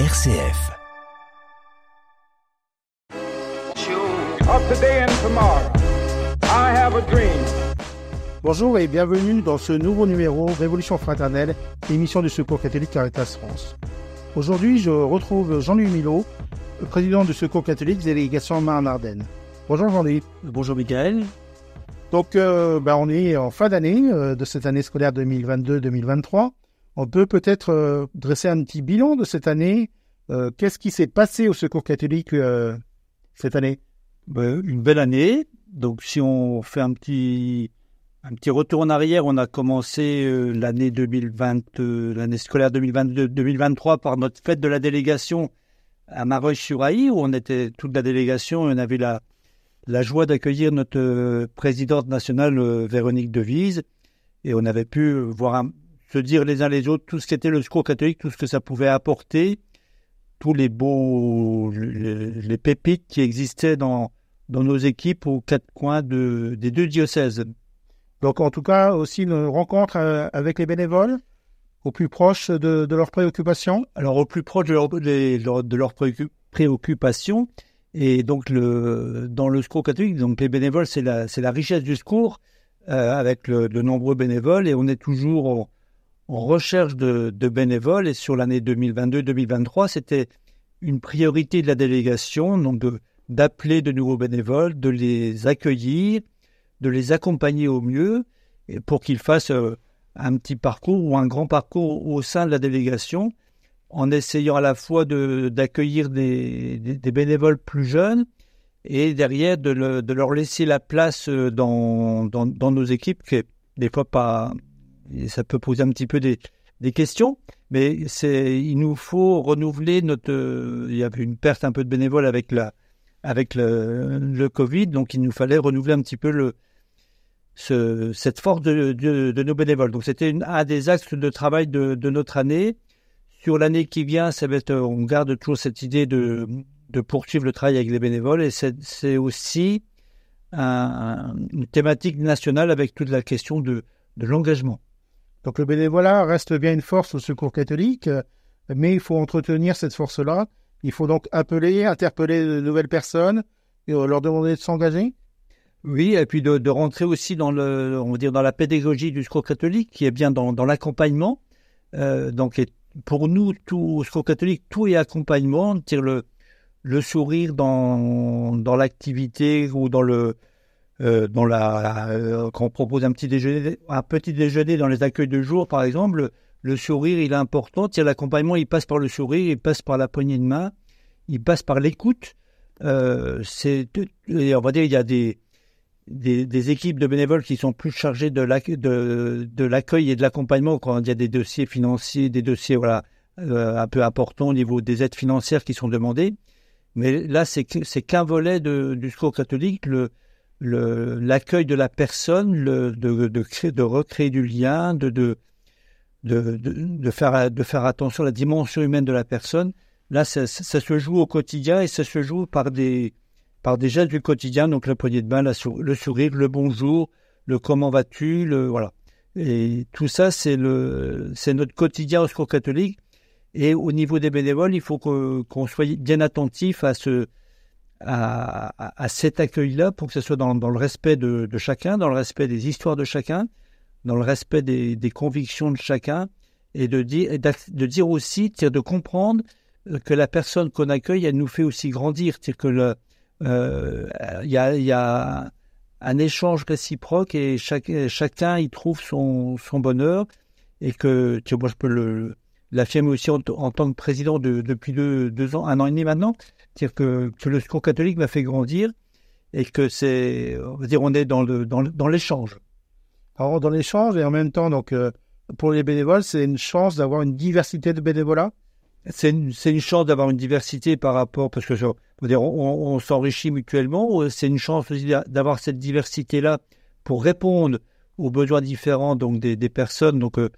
RCF. of today and tomorrow. I have a dream. Bonjour et bienvenue dans ce nouveau numéro Révolution fraternelle, émission du Secours catholique Caritas France. Aujourd'hui, je retrouve Jean-Louis Milot, président du Secours catholique délégation Marne-Ardenne. Bonjour Jean-Louis. Bonjour Michael. Donc, euh, ben, on est en fin d'année euh, de cette année scolaire 2022-2023. On peut peut-être euh, dresser un petit bilan de cette année. Euh, Qu'est-ce qui s'est passé au Secours catholique euh, cette année? Ben, une belle année. Donc si on fait un petit un petit retour en arrière, on a commencé euh, l'année 2020, euh, l'année scolaire 2022-2023 par notre fête de la délégation à Mareuil-sur-Aï, où on était toute la délégation, et on avait la la joie d'accueillir notre euh, présidente nationale Véronique Devise, et on avait pu voir un- se dire les uns les autres tout ce qu'était le secours catholique, tout ce que ça pouvait apporter, tous les beaux les, les pépites qui existaient dans dans nos équipes aux quatre coins de, des deux diocèses. Donc, en tout cas, aussi une rencontre euh, avec les bénévoles, au plus proche de, de leurs préoccupations. Alors au plus proche de, leur, de leurs préoccu- préoccupations, et donc le, dans le secours catholique, donc les bénévoles, c'est la, la richesse du secours, euh, avec le- de nombreux bénévoles, et on est toujours en, recherche de, bénévoles, et sur l'année 2022-2023, c'était une priorité de la délégation, donc d'appeler de nouveaux bénévoles, de les accueillir, de les accompagner au mieux, pour qu'ils fassent euh, un petit parcours ou un grand parcours au sein de la délégation, en essayant à la fois d'accueillir des, bénévoles plus jeunes et derrière de, le- de leur laisser la place euh, dans, dans, dans nos équipes, qui est des fois pas. Ça peut poser un petit peu des, questions, mais c'est, il nous faut renouveler notre. euh, Il y avait une perte un peu de bénévoles avec, la, avec le, Covid, donc il nous fallait renouveler un petit peu le, ce, cette force de, de, nos bénévoles. Donc c'était un des axes de travail de, notre année. Sur l'année qui vient, on garde toujours cette idée de, poursuivre le travail avec les bénévoles et c'est aussi un- une thématique nationale avec toute la question de l'engagement. Donc le bénévolat reste bien une force au secours catholique, mais il faut entretenir cette force-là. Il faut donc appeler, interpeller de nouvelles personnes et euh, leur demander de s'engager. Oui, et puis de, rentrer aussi dans le, on va dire dans la pédagogie du secours catholique, qui est bien dans, l'accompagnement. Euh, donc, pour nous, au secours catholique, tout est accompagnement, dire le, le sourire dans l'activité ou dans le, euh, dans la, euh, quand on propose un petit déjeuner, un petit déjeuner dans les accueils de jour, par exemple, le, sourire, il est important. Dire l'accompagnement, il passe par le sourire, il passe par la poignée de main, il passe par l'écoute. Euh, on va dire, il y a des, des, des équipes de bénévoles qui sont plus chargées de l'accueil et de l'accompagnement quand il y a des dossiers financiers, des dossiers voilà euh, un peu importants au niveau des aides financières qui sont demandées. Mais là, c'est qu'un volet de, du secours catholique, le- l'accueil de la personne, le, de, de, créer, de recréer du lien, de, faire, attention à la dimension humaine de la personne. Là, ça, se joue au quotidien et ça se joue par des, gestes du quotidien, donc la poignée de sou- le sourire, le bonjour, le comment vas-tu, le voilà. Et tout ça, c'est le, c'est notre quotidien au secours catholique. Et au niveau des bénévoles, il faut qu'on soit bien attentif à ce, à, cet accueil-là pour que ce soit dans, le respect de, chacun, dans le respect des histoires de chacun, dans le respect des, convictions de chacun, et de dire, aussi, de comprendre euh, que la personne qu'on accueille, elle nous fait aussi grandir, c'est-à-dire que euh, il y, a, un échange réciproque et chacun y trouve son, bonheur et que moi je peux le l'affirmer aussi en, tant que président de, depuis deux ans, un an et demi maintenant, c'est-à-dire que, que le secours catholique m'a fait grandir et que c'est, on va dire, on est dans le dans, dans l'échange. Alors dans l'échange et en même temps, donc euh, pour les bénévoles, c'est une chance d'avoir une diversité de bénévolat. C'est une, une chance d'avoir une diversité par rapport, parce que on, dire, on, s'enrichit mutuellement. C'est une chance aussi d'a- d'avoir cette diversité-là pour répondre aux besoins différents donc des, personnes. Donc, euh,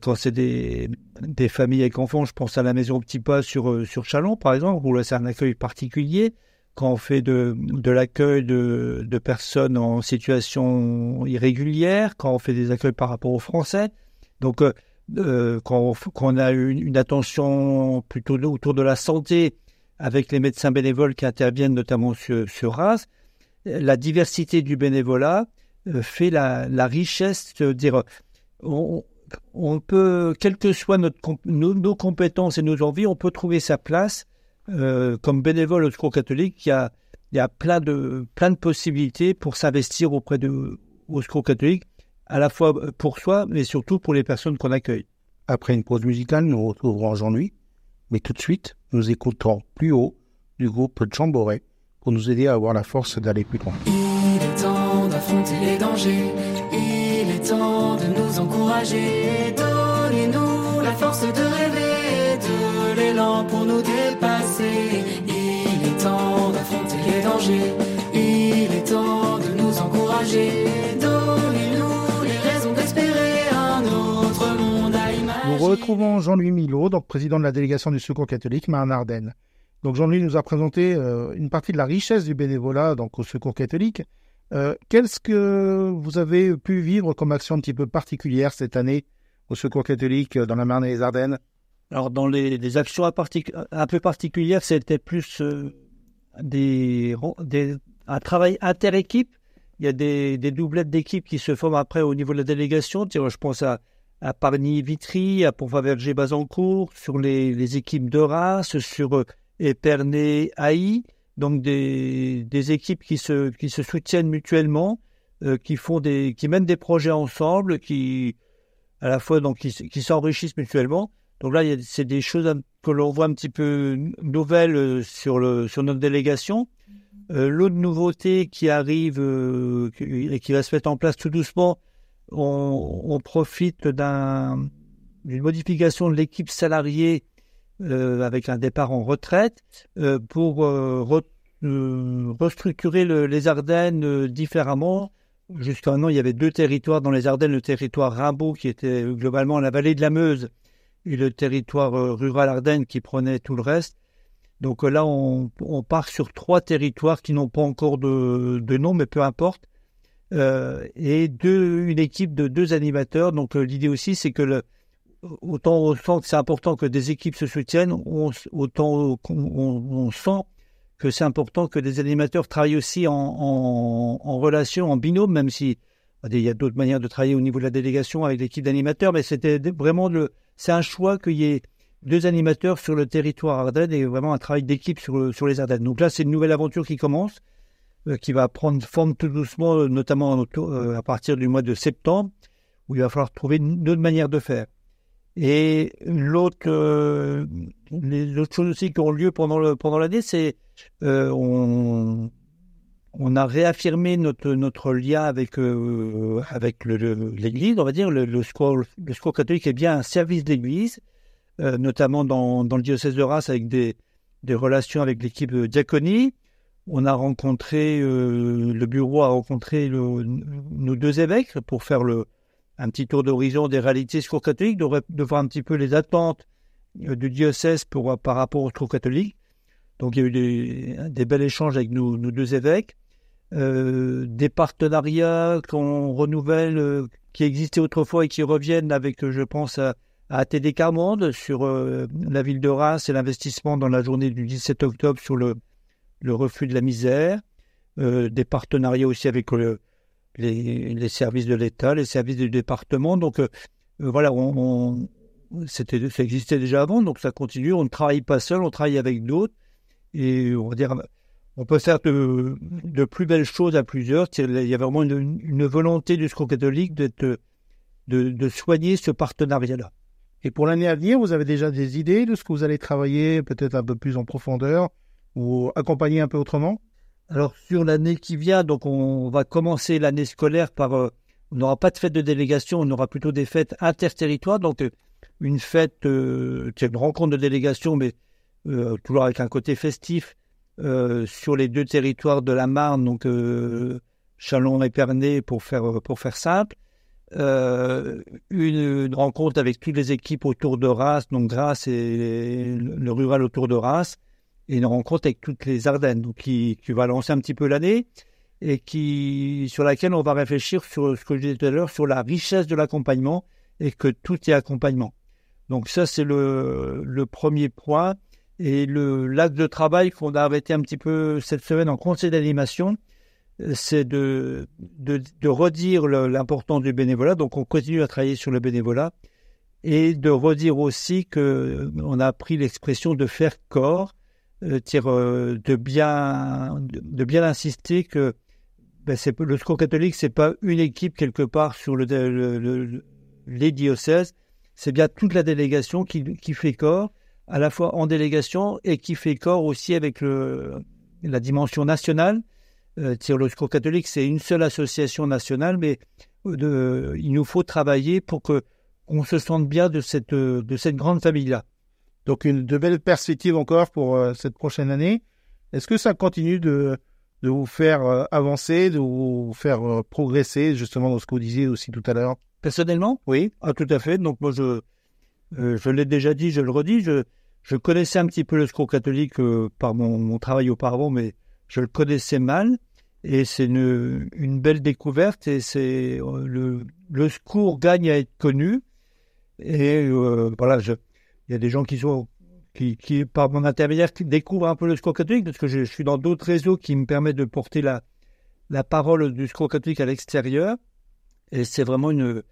quand c'est des, des familles avec enfants, je pense à la maison au petit pas sur, euh, sur Chalon, par exemple, où là, c'est un accueil particulier. Quand on fait de, de l'accueil de, de personnes en situation irrégulière, quand on fait des accueils par rapport aux Français. Donc, euh, euh, qu'on a une, une, attention plutôt autour de la santé avec les médecins bénévoles qui interviennent notamment sur, sur RAS. La diversité du bénévolat euh, fait la, la richesse, de dire, on, on, peut, quelles que soient notre, nos, compétences et nos envies, on peut trouver sa place euh, comme bénévole au Secours catholique. Il y a, il y a plein de, plein de possibilités pour s'investir auprès de au Secours catholique à la fois pour soi, mais surtout pour les personnes qu'on accueille. Après une pause musicale, nous retrouverons Jean-Louis, mais tout de suite, nous écouterons plus haut du groupe Chamboré pour nous aider à avoir la force d'aller plus loin. Il est temps d'affronter les dangers, il est temps de nous encourager, donnez-nous la force de rêver, de l'élan pour nous dépasser. Il est temps d'affronter les dangers, il est temps de nous encourager. retrouvons Jean-Louis Milot, donc président de la délégation du Secours catholique Marne-Ardenne. Donc Jean-Louis nous a présenté euh, une partie de la richesse du bénévolat au Secours catholique. Euh, Qu'est-ce que vous avez pu vivre comme action un petit peu particulière cette année au Secours catholique euh, dans la Marne et les Ardennes? Alors dans les, actions un peu particulières, c'était plus euh, des, un travail inter-équipe. Il y a des, doublettes d'équipes qui se forment après au niveau de la délégation. Je pense à à Pargny-Vitry, à Pont-Faverger-Bazancourt, sur les, équipes de race, sur Épernay-Haï, donc des, des, équipes qui se, qui se soutiennent mutuellement, euh, qui font des, qui mènent des projets ensemble, qui à la fois donc qui, qui s'enrichissent mutuellement. Donc là, c'est des choses que l'on voit un petit peu nouvelles euh, sur le sur notre délégation. Euh, L'autre nouveauté qui arrive euh, et qui va se mettre en place tout doucement, on, profite d'une modification de l'équipe salariée avec un départ en retraite euh, pour euh, restructurer les Ardennes différemment. Jusqu'à maintenant, il y avait deux territoires dans les Ardennes, le territoire Rimbaud qui était globalement la vallée de la Meuse et le territoire rural Ardennes qui prenait tout le reste. Donc là, on, part sur trois territoires qui n'ont pas encore de nom, mais peu importe. Euh, et une équipe de deux animateurs. Donc euh, l'idée aussi, c'est que le, autant on sent que c'est important que des équipes se soutiennent, autant on, sent que c'est important que des animateurs travaillent aussi en, relation, en binôme, même si il y a d'autres manières de travailler au niveau de la délégation avec l'équipe d'animateurs, mais c'était vraiment le, c'est un choix qu'il y ait deux animateurs sur le territoire Ardennes et vraiment un travail d'équipe sur, les Ardennes. Donc là, c'est une nouvelle aventure qui commence. Euh, qui va prendre forme tout doucement, euh, notamment euh, à partir du mois de septembre, où il va falloir trouver une autre manière de faire. Et l'autre, les autres choses aussi qui ont lieu pendant le pendant l'année, c'est on, on a réaffirmé notre notre lien avec avec l'Église, on va dire le, le secours le secours catholique est bien un service d'Église, notamment dans dans le diocèse de Reims avec des des relations avec l'équipe de diaconie. On a rencontré, euh, le bureau a rencontré nos deux évêques pour faire le, un petit tour d'horizon des réalités secours catholiques, de, voir un petit peu les attentes euh, du diocèse pour, par rapport au secours catholique. Donc il y a eu des, des bels échanges avec nos, deux évêques, euh, des partenariats qu'on renouvelle, qui existaient autrefois et qui reviennent avec, je pense, à, à TD Carmonde sur la ville de Reims et l'investissement dans la journée du 17 octobre sur le le refus de la misère, euh, des partenariats aussi avec les, services de l'État, les services du département. Donc euh, euh, voilà, on, c'était, ça existait déjà avant, donc ça continue. On ne travaille pas seul, on travaille avec d'autres. Et on va dire, on peut faire de, plus belles choses à plusieurs. Il y a vraiment une, volonté du secours catholique de, de soigner ce partenariat-là. Et pour l'année à venir, vous avez déjà des idées de ce que vous allez travailler peut-être un peu plus en profondeur ou accompagner un peu autrement? Alors sur l'année qui vient, donc on va commencer l'année scolaire par, euh, on n'aura pas de fête de délégation, on aura plutôt des fêtes interterritoires, donc euh, une fête, euh, une rencontre de délégation, mais toujours avec un côté festif sur les deux territoires de la Marne, donc Chalon et Pernay pour faire pour faire simple. Une, rencontre avec toutes les équipes autour de Reims, donc Grasse et le rural autour de Reims et une rencontre avec toutes les Ardennes, qui, va lancer un petit peu l'année et qui sur laquelle on va réfléchir sur ce que je disais tout à l'heure sur la richesse de l'accompagnement et que tout est accompagnement. Donc ça, c'est le, premier point. Et le de travail qu'on a arrêté un petit peu cette semaine en conseil d'animation, c'est de, de, redire l'importance du bénévolat. Donc on continue à travailler sur le bénévolat et de redire aussi que on a appris l'expression de faire corps, euh, euh de bien de bien insister que ben c'est le secours catholique c'est pas une équipe quelque part sur le, le, les diocèses, c'est bien toute la délégation qui, qui fait corps à la fois en délégation et qui fait corps aussi avec la dimension nationale. Euh, le secours catholique, c'est une seule association nationale, mais il nous faut travailler pour que on se sente bien de cette, de cette grande famille-là. Donc, une, de belles perspectives encore pour euh, cette prochaine année. Est-ce que ça continue de, de vous faire euh, avancer, de vous faire euh, progresser, justement, dans ce que vous disiez aussi tout à l'heure? Personnellement? Oui. Ah, tout à fait. Donc, moi, je, je l'ai déjà dit, je le redis, je, je connaissais un petit peu le secours catholique par mon, mon, travail auparavant, mais je le connaissais mal. Et c'est une, une belle découverte et c'est le, le secours gagne à être connu. Et euh, voilà, il y a des gens qui sont qui, qui, par mon intermédiaire, découvrent un peu le secours catholique, parce que je, suis dans d'autres réseaux qui me permettent de porter la, la parole du secours catholique à l'extérieur. Et c'est vraiment une,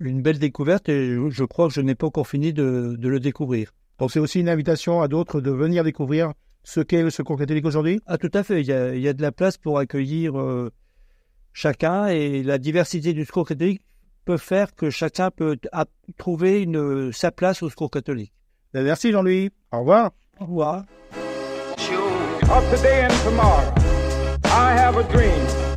une belle découverte, et je, crois que je n'ai pas encore fini de, de le découvrir. Donc c'est aussi une invitation à d'autres de venir découvrir ce qu'est le secours catholique aujourd'hui? Ah, tout à fait. Il y a, il y a de la place pour accueillir euh, chacun, et la diversité du secours catholique peut faire que chacun peut trouver une, sa place au secours catholique. Merci Jean-Louis. Au revoir. Au revoir. Of today and tomorrow, I have a dream.